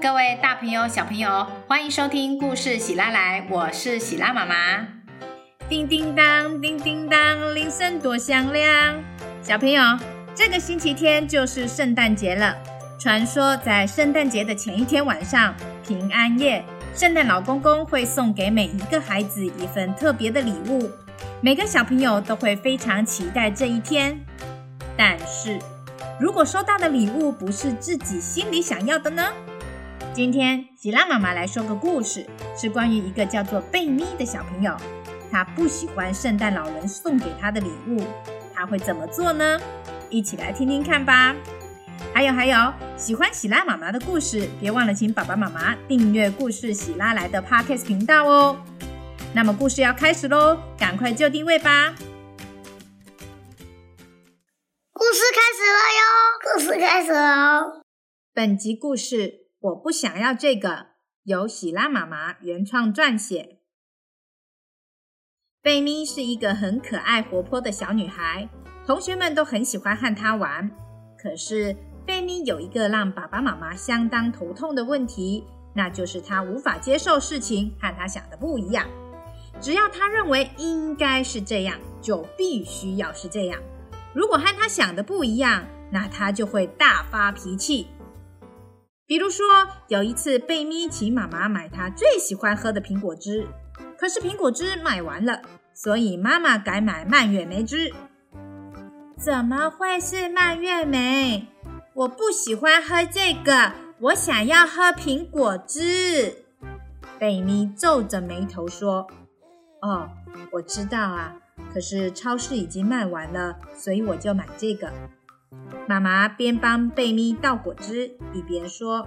各位大朋友、小朋友，欢迎收听故事喜拉来，我是喜拉妈妈。叮叮当，叮叮当，铃声多响亮。小朋友，这个星期天就是圣诞节了。传说在圣诞节的前一天晚上，平安夜，圣诞老公公会送给每一个孩子一份特别的礼物，每个小朋友都会非常期待这一天。但是，如果收到的礼物不是自己心里想要的呢？今天喜拉妈妈来说个故事，是关于一个叫做贝咪的小朋友。他不喜欢圣诞老人送给他的礼物，他会怎么做呢？一起来听听看吧。还有还有，喜欢喜拉妈妈的故事，别忘了请爸爸妈妈订阅故事喜拉来的 Podcast 频道哦。那么故事要开始喽，赶快就定位吧。故事开始了哟！故事开始喽！本集故事我不想要这个，由喜拉妈妈原创撰写。贝咪是一个很可爱活泼的小女孩，同学们都很喜欢和她玩。可是贝咪有一个让爸爸妈妈相当头痛的问题，那就是她无法接受事情和她想的不一样。只要她认为应该是这样，就必须要是这样。如果和她想的不一样，那她就会大发脾气。比如说，有一次贝咪请妈妈买她最喜欢喝的苹果汁，可是苹果汁买完了，所以妈妈改买蔓越莓汁。怎么会是蔓越莓？我不喜欢喝这个，我想要喝苹果汁。贝咪皱着眉头说：“哦，我知道啊。”可是超市已经卖完了，所以我就买这个。妈妈边帮贝咪倒果汁，一边说：“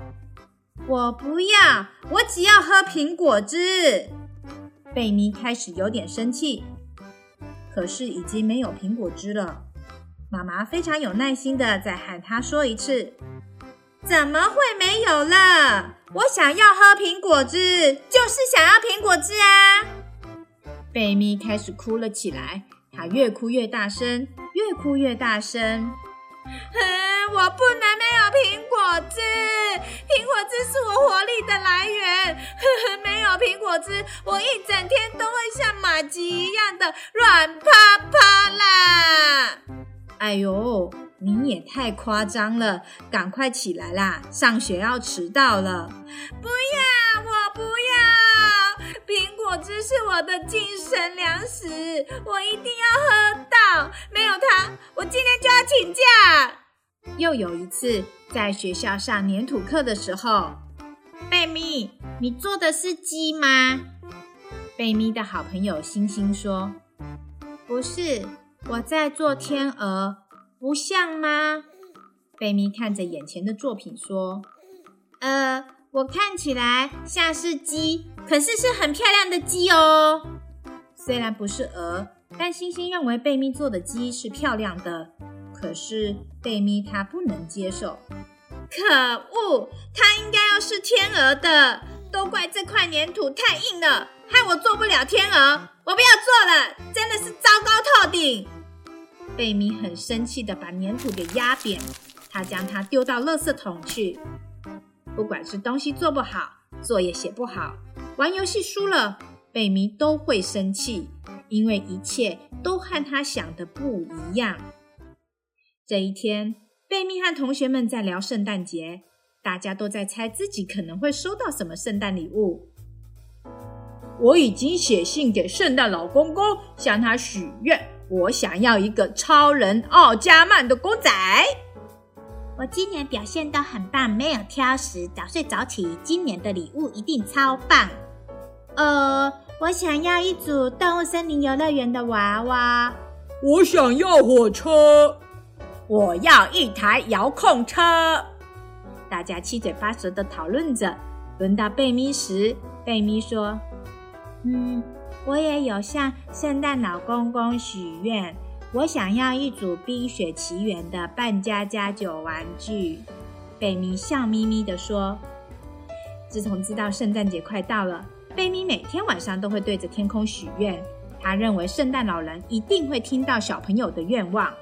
我不要，我只要喝苹果汁。”贝咪开始有点生气，可是已经没有苹果汁了。妈妈非常有耐心的再喊他说一次：“怎么会没有了？我想要喝苹果汁，就是想要苹果汁啊！”贝咪开始哭了起来，她越哭越大声，越哭越大声。哼我不能没有苹果汁，苹果汁是我活力的来源。呵呵，没有苹果汁，我一整天都会像马吉一样的软趴趴啦！哎呦，你也太夸张了，赶快起来啦，上学要迟到了。不要，果汁是我的精神粮食，我一定要喝到。没有它，我今天就要请假。又有一次，在学校上粘土课的时候，贝咪，你做的是鸡吗？贝咪的好朋友星星说：“不是，我在做天鹅，不像吗？”贝咪看着眼前的作品说：“呃，我看起来像是鸡。”可是是很漂亮的鸡哦，虽然不是鹅，但星星认为贝咪做的鸡是漂亮的。可是贝咪他不能接受，可恶，它应该要是天鹅的，都怪这块粘土太硬了，害我做不了天鹅。我不要做了，真的是糟糕透顶。贝咪很生气的把粘土给压扁，他将它丢到垃圾桶去。不管是东西做不好，作业写不好。玩游戏输了，贝咪都会生气，因为一切都和他想的不一样。这一天，贝咪和同学们在聊圣诞节，大家都在猜自己可能会收到什么圣诞礼物。我已经写信给圣诞老公公，向他许愿，我想要一个超人奥加曼的公仔。我今年表现都很棒，没有挑食，早睡早起，今年的礼物一定超棒。呃，我想要一组动物森林游乐园的娃娃。我想要火车。我要一台遥控车。大家七嘴八舌的讨论着。轮到贝咪时，贝咪说：“嗯，我也有向圣诞老公公许愿，我想要一组《冰雪奇缘》的扮家家酒玩具。”贝咪笑眯眯的说：“自从知道圣诞节快到了。”贝咪每天晚上都会对着天空许愿，他认为圣诞老人一定会听到小朋友的愿望，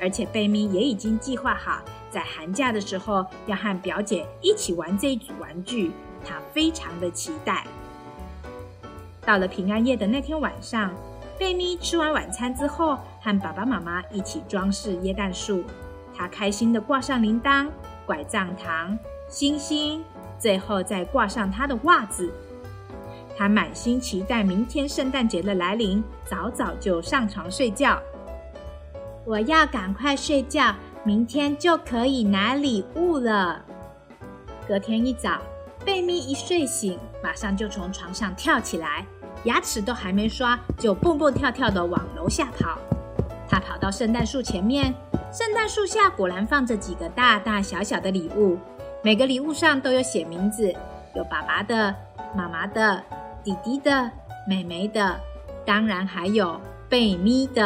而且贝咪也已经计划好，在寒假的时候要和表姐一起玩这一组玩具，她非常的期待。到了平安夜的那天晚上，贝咪吃完晚餐之后，和爸爸妈妈一起装饰椰蛋树。她开心的挂上铃铛、拐杖糖、星星，最后再挂上她的袜子。她满心期待明天圣诞节的来临，早早就上床睡觉。我要赶快睡觉，明天就可以拿礼物了。隔天一早，贝咪一睡醒，马上就从床上跳起来，牙齿都还没刷，就蹦蹦跳跳的往楼下跑。他跑到圣诞树前面，圣诞树下果然放着几个大大小小的礼物，每个礼物上都有写名字，有爸爸的、妈妈的、弟弟的、妹妹的，当然还有贝咪的。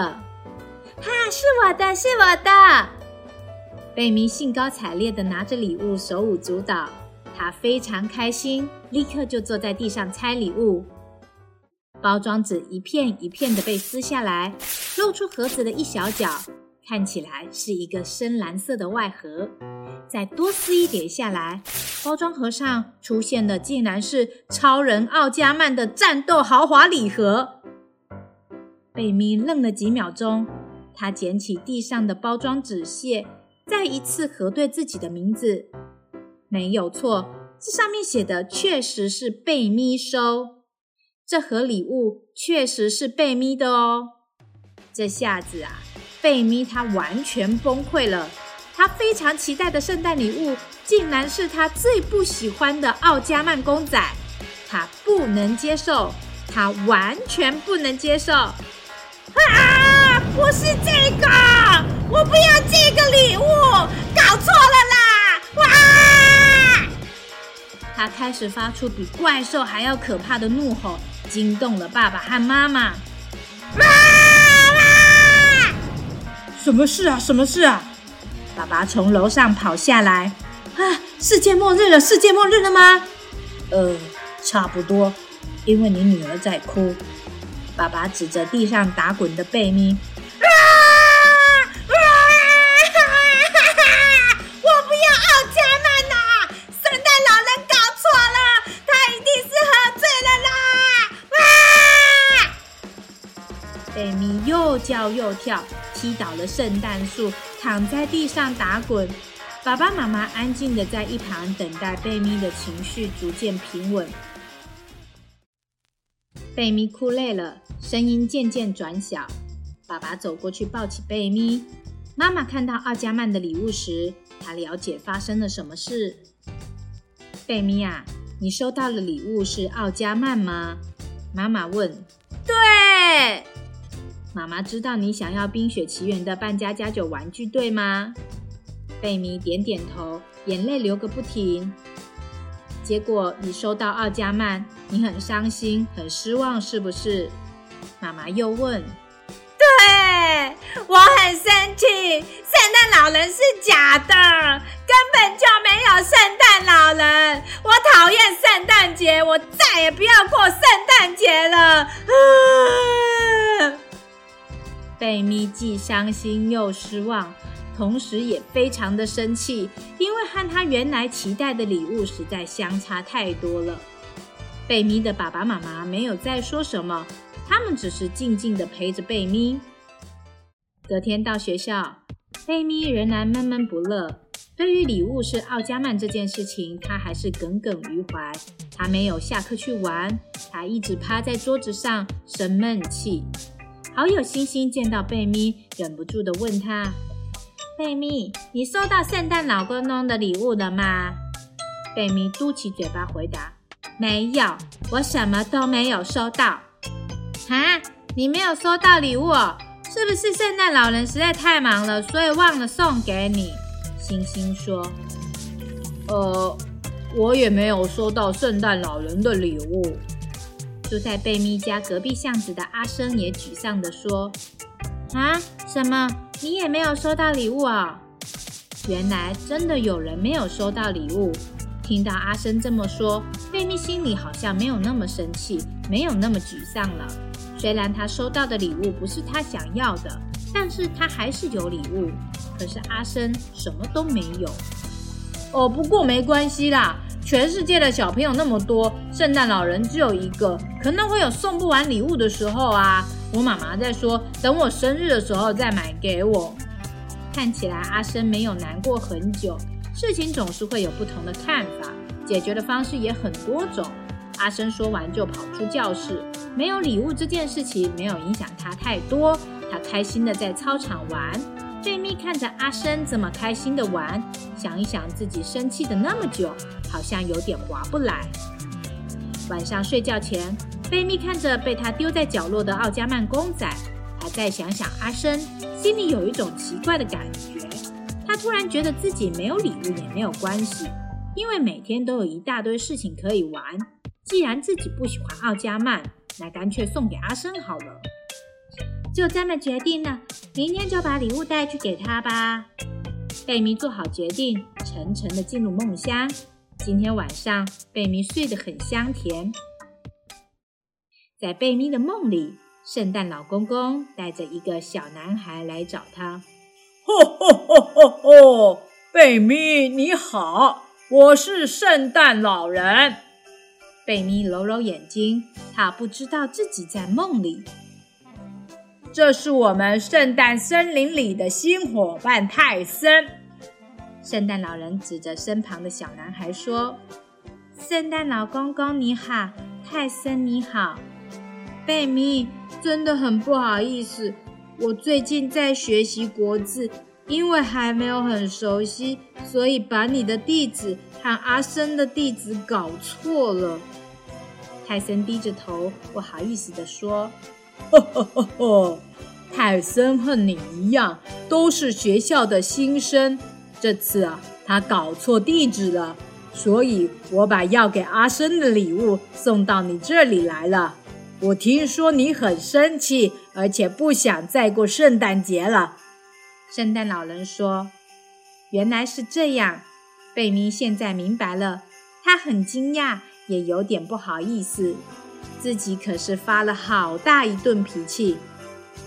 哈，是我的，是我的！贝咪兴高采烈的拿着礼物，手舞足蹈。他非常开心，立刻就坐在地上拆礼物。包装纸一片一片的被撕下来，露出盒子的一小角，看起来是一个深蓝色的外盒。再多撕一点下来，包装盒上出现的竟然是超人奥加曼的战斗豪华礼盒。贝咪愣了几秒钟。他捡起地上的包装纸屑，再一次核对自己的名字，没有错，这上面写的确实是贝咪收。这盒礼物确实是贝咪的哦。这下子啊，贝咪他完全崩溃了。他非常期待的圣诞礼物，竟然是他最不喜欢的奥加曼公仔。他不能接受，他完全不能接受。啊！不是这个，我不要这个礼物，搞错了啦！哇！他开始发出比怪兽还要可怕的怒吼，惊动了爸爸和妈妈。妈妈！什么事啊？什么事啊？爸爸从楼上跑下来。啊！世界末日了！世界末日了吗？呃，差不多，因为你女儿在哭。爸爸指着地上打滚的贝咪，又叫又跳，踢倒了圣诞树，躺在地上打滚。爸爸妈妈安静的在一旁等待贝咪的情绪逐渐平稳。贝咪哭累了。声音渐渐转小，爸爸走过去抱起贝咪。妈妈看到奥加曼的礼物时，她了解发生了什么事。贝咪啊，你收到的礼物是奥加曼吗？妈妈问。对。妈妈知道你想要《冰雪奇缘》的扮家家酒玩具，对吗？贝米点点头，眼泪流个不停。结果你收到奥加曼，你很伤心，很失望，是不是？妈妈又问：“对我很生气，圣诞老人是假的，根本就没有圣诞老人。我讨厌圣诞节，我再也不要过圣诞节了。”贝咪既伤心又失望，同时也非常的生气，因为和他原来期待的礼物实在相差太多了。贝咪的爸爸妈妈没有再说什么。他们只是静静的陪着贝咪。隔天到学校，贝咪仍然闷闷不乐。对于礼物是奥加曼这件事情，他还是耿耿于怀。他没有下课去玩，他一直趴在桌子上生闷气。好友星星见到贝咪，忍不住的问他：“贝咪，你收到圣诞老公公的礼物了吗？”贝咪嘟起嘴巴回答：“没有，我什么都没有收到。”哈，你没有收到礼物，是不是圣诞老人实在太忙了，所以忘了送给你？星星说：“呃，我也没有收到圣诞老人的礼物。”住在贝咪家隔壁巷子的阿生也沮丧地说：“啊，什么？你也没有收到礼物啊？原来真的有人没有收到礼物。”听到阿生这么说，贝咪心里好像没有那么生气，没有那么沮丧了。虽然他收到的礼物不是他想要的，但是他还是有礼物。可是阿生什么都没有。哦，不过没关系啦，全世界的小朋友那么多，圣诞老人只有一个，可能会有送不完礼物的时候啊。我妈妈在说，等我生日的时候再买给我。看起来阿生没有难过很久。事情总是会有不同的看法，解决的方式也很多种。阿生说完就跑出教室。没有礼物这件事情没有影响他太多，他开心的在操场玩。贝咪看着阿生这么开心的玩，想一想自己生气的那么久，好像有点划不来。晚上睡觉前，贝咪看着被他丢在角落的奥加曼公仔，还再想想阿生，心里有一种奇怪的感觉。他突然觉得自己没有礼物也没有关系，因为每天都有一大堆事情可以玩。既然自己不喜欢奥加曼，那干脆送给阿生好了。就这么决定了，明天就把礼物带去给他吧。贝米做好决定，沉沉的进入梦乡。今天晚上，贝米睡得很香甜。在贝米的梦里，圣诞老公公带着一个小男孩来找他。吼吼吼吼吼！贝咪你好，我是圣诞老人。贝咪揉揉眼睛，他不知道自己在梦里。这是我们圣诞森林里的新伙伴泰森。圣诞老人指着身旁的小男孩说：“圣诞老公公你好，泰森你好。”贝米真的很不好意思，我最近在学习国字，因为还没有很熟悉，所以把你的地址和阿生的地址搞错了。泰森低着头，不好意思地说：“呵呵呵呵，泰森和你一样，都是学校的新生。这次啊，他搞错地址了，所以我把要给阿生的礼物送到你这里来了。我听说你很生气，而且不想再过圣诞节了。”圣诞老人说：“原来是这样。”贝咪现在明白了，他很惊讶。也有点不好意思，自己可是发了好大一顿脾气。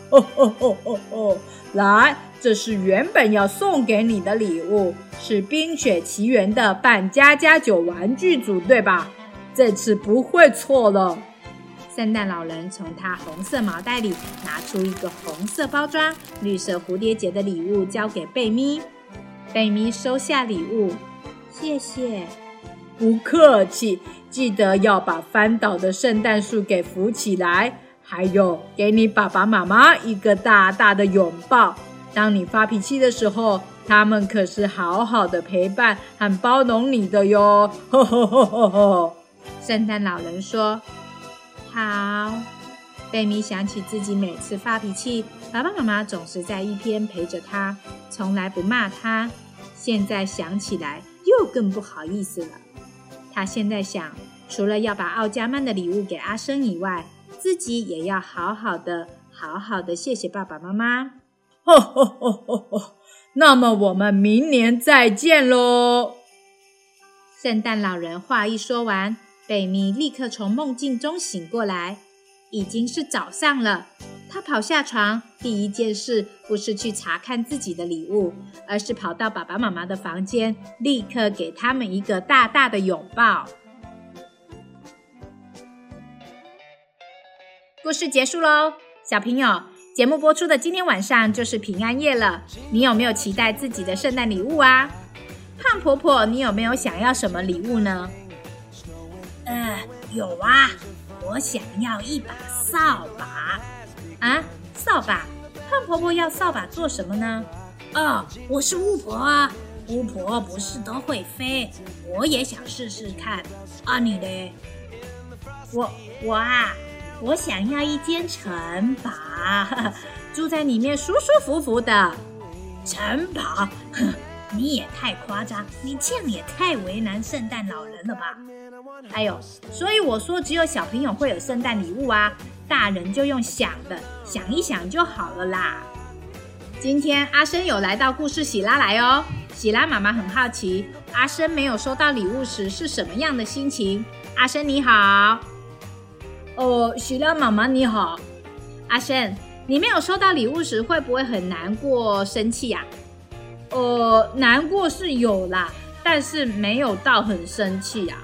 哦哦哦哦哦！来，这是原本要送给你的礼物，是《冰雪奇缘》的扮家家酒玩具组，对吧？这次不会错了。圣诞老人从他红色毛袋里拿出一个红色包装、绿色蝴蝶结的礼物，交给贝咪。贝咪收下礼物，谢谢。不客气。记得要把翻倒的圣诞树给扶起来，还有给你爸爸妈妈一个大大的拥抱。当你发脾气的时候，他们可是好好的陪伴和包容你的哟。呵呵呵呵呵。圣诞老人说：“好。”贝米想起自己每次发脾气，爸爸妈妈总是在一边陪着他，从来不骂他。现在想起来，又更不好意思了。他现在想，除了要把奥加曼的礼物给阿生以外，自己也要好好的、好好的谢谢爸爸妈妈。呵呵呵呵呵，那么我们明年再见喽！圣诞老人话一说完，贝咪立刻从梦境中醒过来，已经是早上了。他跑下床，第一件事不是去查看自己的礼物，而是跑到爸爸妈妈的房间，立刻给他们一个大大的拥抱。故事结束喽，小朋友，节目播出的今天晚上就是平安夜了，你有没有期待自己的圣诞礼物啊？胖婆婆，你有没有想要什么礼物呢？呃，有啊，我想要一把扫把。啊，扫把！胖婆婆要扫把做什么呢？哦，我是巫婆啊，巫婆不是都会飞，我也想试试看。啊，你嘞？我我啊，我想要一间城堡，住在里面舒舒服服的。城堡？哼，你也太夸张，你这样也太为难圣诞老人了吧？哎呦，所以我说只有小朋友会有圣诞礼物啊。大人就用想的，想一想就好了啦。今天阿生有来到故事喜拉来哦，喜拉妈妈很好奇，阿生没有收到礼物时是什么样的心情？阿生你好，哦，喜拉妈妈你好，阿生，你没有收到礼物时，会不会很难过、生气呀？呃，难过是有啦，但是没有到很生气啊。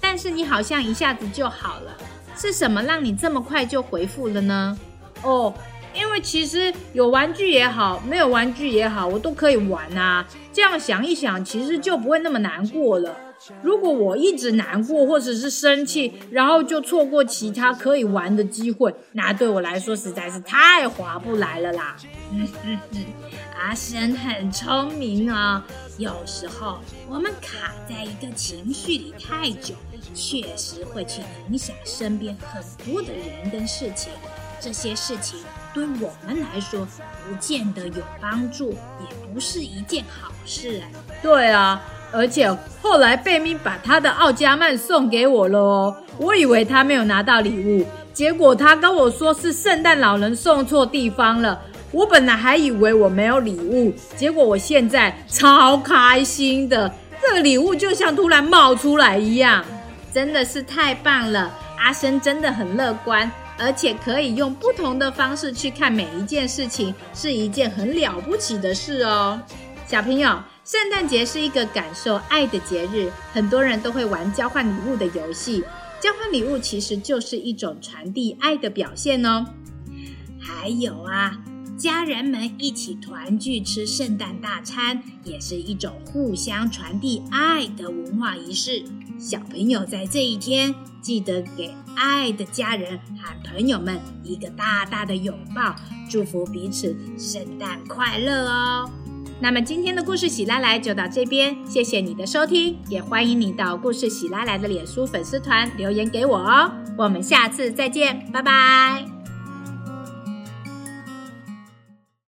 但是你好像一下子就好了，是什么让你这么快就回复了呢？哦，因为其实有玩具也好，没有玩具也好，我都可以玩啊。这样想一想，其实就不会那么难过了。如果我一直难过或者是生气，然后就错过其他可以玩的机会，那对我来说实在是太划不来了啦。嗯嗯嗯，阿生很聪明哦。有时候我们卡在一个情绪里太久，确实会去影响身边很多的人跟事情。这些事情对我们来说不见得有帮助，也不是一件好事哎。对啊。而且后来贝咪把他的奥加曼送给我了哦，我以为他没有拿到礼物，结果他跟我说是圣诞老人送错地方了。我本来还以为我没有礼物，结果我现在超开心的，这个礼物就像突然冒出来一样，真的是太棒了！阿生真的很乐观，而且可以用不同的方式去看每一件事情，是一件很了不起的事哦，小朋友。圣诞节是一个感受爱的节日，很多人都会玩交换礼物的游戏。交换礼物其实就是一种传递爱的表现哦。还有啊，家人们一起团聚吃圣诞大餐，也是一种互相传递爱的文化仪式。小朋友在这一天记得给爱的家人和朋友们一个大大的拥抱，祝福彼此圣诞快乐哦。那么今天的故事喜拉来就到这边，谢谢你的收听，也欢迎你到故事喜拉来的脸书粉丝团留言给我哦。我们下次再见，拜拜。